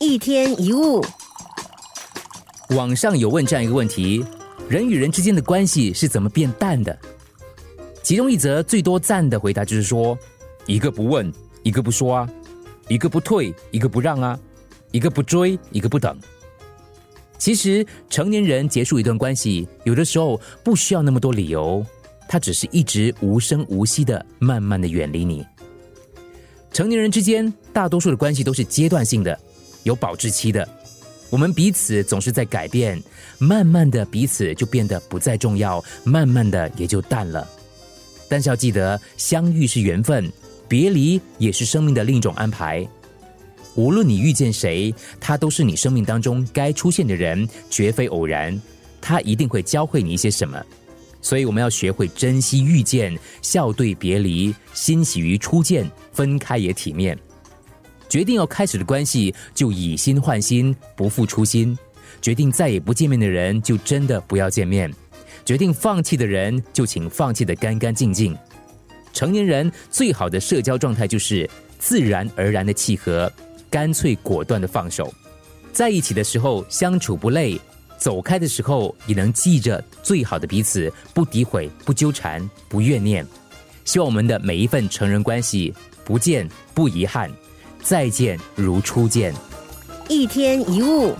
一天一物，网上有问这样一个问题：人与人之间的关系是怎么变淡的？其中一则最多赞的回答就是说：一个不问，一个不说啊；一个不退，一个不让啊；一个不追，一个不等。其实，成年人结束一段关系，有的时候不需要那么多理由，他只是一直无声无息的，慢慢的远离你。成年人之间，大多数的关系都是阶段性的。有保质期的，我们彼此总是在改变，慢慢的彼此就变得不再重要，慢慢的也就淡了。但是要记得，相遇是缘分，别离也是生命的另一种安排。无论你遇见谁，他都是你生命当中该出现的人，绝非偶然。他一定会教会你一些什么，所以我们要学会珍惜遇见，笑对别离，欣喜于初见，分开也体面。决定要开始的关系，就以心换心，不负初心；决定再也不见面的人，就真的不要见面；决定放弃的人，就请放弃的干干净净。成年人最好的社交状态就是自然而然的契合，干脆果断的放手。在一起的时候相处不累，走开的时候也能记着最好的彼此，不诋毁，不纠缠，不怨念。希望我们的每一份成人关系，不见不遗憾。再见，如初见。一天一物。